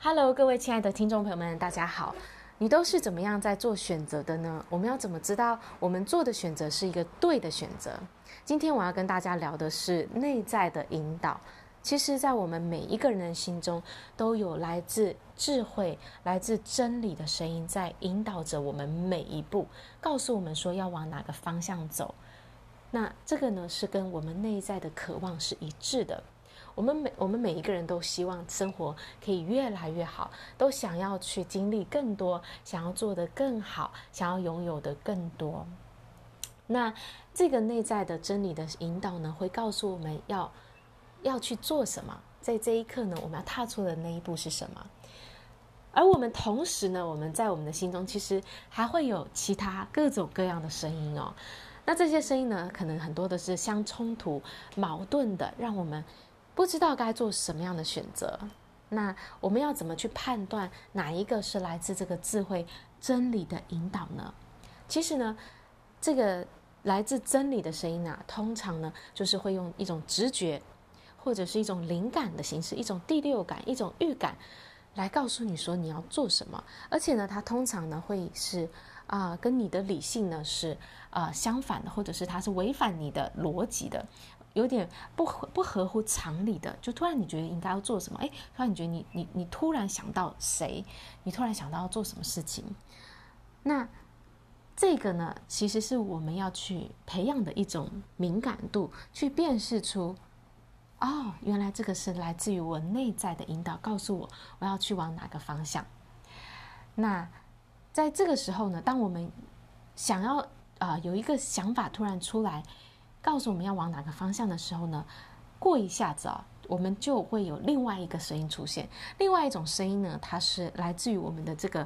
Hello，各位亲爱的听众朋友们，大家好。你都是怎么样在做选择的呢？我们要怎么知道我们做的选择是一个对的选择？今天我要跟大家聊的是内在的引导。其实，在我们每一个人的心中，都有来自智慧、来自真理的声音在引导着我们每一步，告诉我们说要往哪个方向走。那这个呢，是跟我们内在的渴望是一致的。我们每我们每一个人都希望生活可以越来越好，都想要去经历更多，想要做得更好，想要拥有的更多。那这个内在的真理的引导呢，会告诉我们要要去做什么，在这一刻呢，我们要踏出的那一步是什么？而我们同时呢，我们在我们的心中其实还会有其他各种各样的声音哦。那这些声音呢，可能很多的是相冲突、矛盾的，让我们。不知道该做什么样的选择，那我们要怎么去判断哪一个是来自这个智慧真理的引导呢？其实呢，这个来自真理的声音啊，通常呢就是会用一种直觉，或者是一种灵感的形式，一种第六感、一种预感，来告诉你说你要做什么。而且呢，它通常呢会是啊、跟你的理性呢是啊、呃、相反的，或者是它是违反你的逻辑的。有点不合不合乎常理的，就突然你觉得应该要做什么？哎，突然你觉得你你你突然想到谁？你突然想到要做什么事情？那这个呢，其实是我们要去培养的一种敏感度，去辨识出，哦，原来这个是来自于我内在的引导，告诉我我要去往哪个方向。那在这个时候呢，当我们想要啊、有一个想法突然出来。告诉我们要往哪个方向的时候呢，过一下子啊，我们就会有另外一个声音出现。另外一种声音呢，它是来自于我们的这个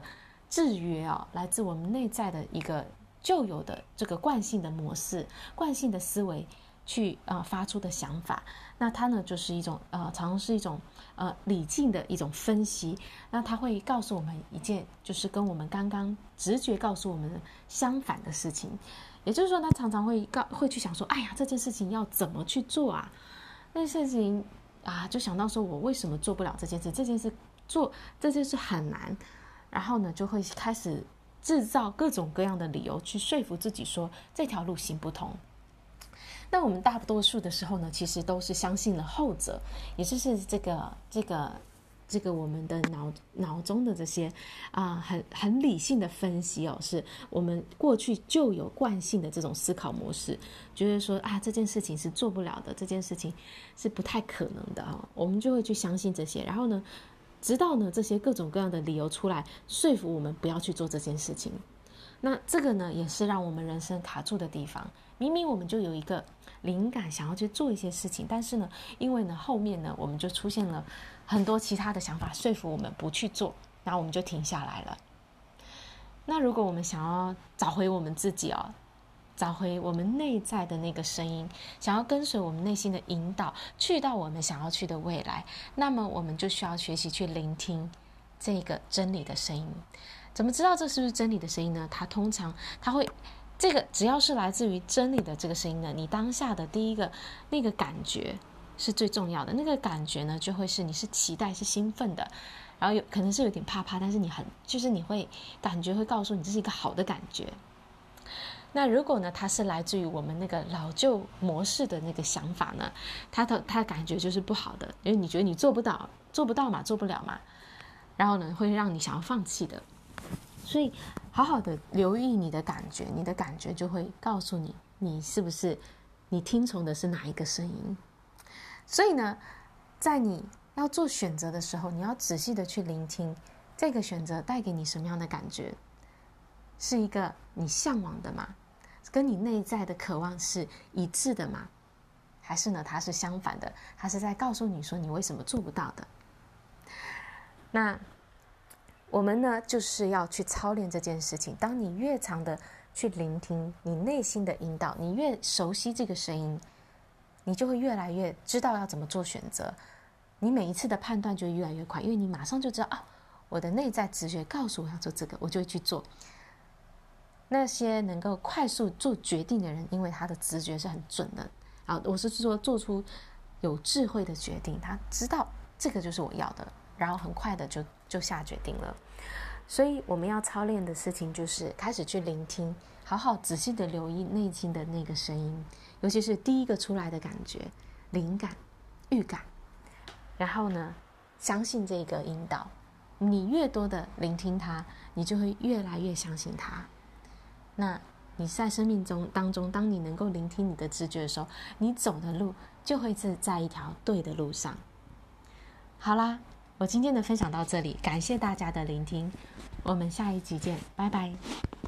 制约啊，来自我们内在的一个旧有的这个惯性的模式、惯性的思维去啊、发出的想法。那它呢，就是一种呃，常常是一种呃理性的一种分析。那它会告诉我们一件，就是跟我们刚刚直觉告诉我们相反的事情。也就是说，他常常会告，会去想说：“哎呀，这件事情要怎么去做啊？那事情啊，就想到说我为什么做不了这件事？这件事做这件事很难，然后呢，就会开始制造各种各样的理由去说服自己说这条路行不通。那我们大多数的时候呢，其实都是相信了后者，也就是这个这个。”这个我们的脑脑中的这些啊，很很理性的分析哦，是我们过去就有惯性的这种思考模式，觉得说啊，这件事情是做不了的，这件事情是不太可能的啊，我们就会去相信这些，然后呢，直到呢这些各种各样的理由出来说服我们不要去做这件事情。那这个呢，也是让我们人生卡住的地方。明明我们就有一个灵感，想要去做一些事情，但是呢，因为呢后面呢，我们就出现了很多其他的想法，说服我们不去做，然后我们就停下来了。那如果我们想要找回我们自己哦，找回我们内在的那个声音，想要跟随我们内心的引导，去到我们想要去的未来，那么我们就需要学习去聆听这个真理的声音。怎么知道这是不是真理的声音呢？它通常它会。这个只要是来自于真理的这个声音呢，你当下的第一个那个感觉是最重要的。那个感觉呢，就会是你是期待、是兴奋的，然后有可能是有点怕怕，但是你很就是你会感觉会告诉你这是一个好的感觉。那如果呢，它是来自于我们那个老旧模式的那个想法呢，它的它的感觉就是不好的，因为你觉得你做不到，做不到嘛，做不了嘛，然后呢，会让你想要放弃的。所以，好好的留意你的感觉，你的感觉就会告诉你，你是不是你听从的是哪一个声音。所以呢，在你要做选择的时候，你要仔细的去聆听这个选择带给你什么样的感觉，是一个你向往的吗？跟你内在的渴望是一致的吗？还是呢，它是相反的？它是在告诉你说你为什么做不到的？那。我们呢，就是要去操练这件事情。当你越常的去聆听你内心的引导，你越熟悉这个声音，你就会越来越知道要怎么做选择。你每一次的判断就越来越快，因为你马上就知道啊，我的内在直觉告诉我要做这个，我就会去做。那些能够快速做决定的人，因为他的直觉是很准的啊，我是说做出有智慧的决定，他知道这个就是我要的。然后很快的就就下决定了。所以我们要操练的事情就是开始去聆听，好好仔细的留意内心的那个声音，尤其是第一个出来的感觉、灵感、预感，然后呢，相信这个引导。你越多的聆听它，你就会越来越相信它。那你在生命中当中，当你能够聆听你的直觉的时候，你走的路就会是在一条对的路上。好啦，我今天的分享到这里，感谢大家的聆听，我们下一集见，拜拜。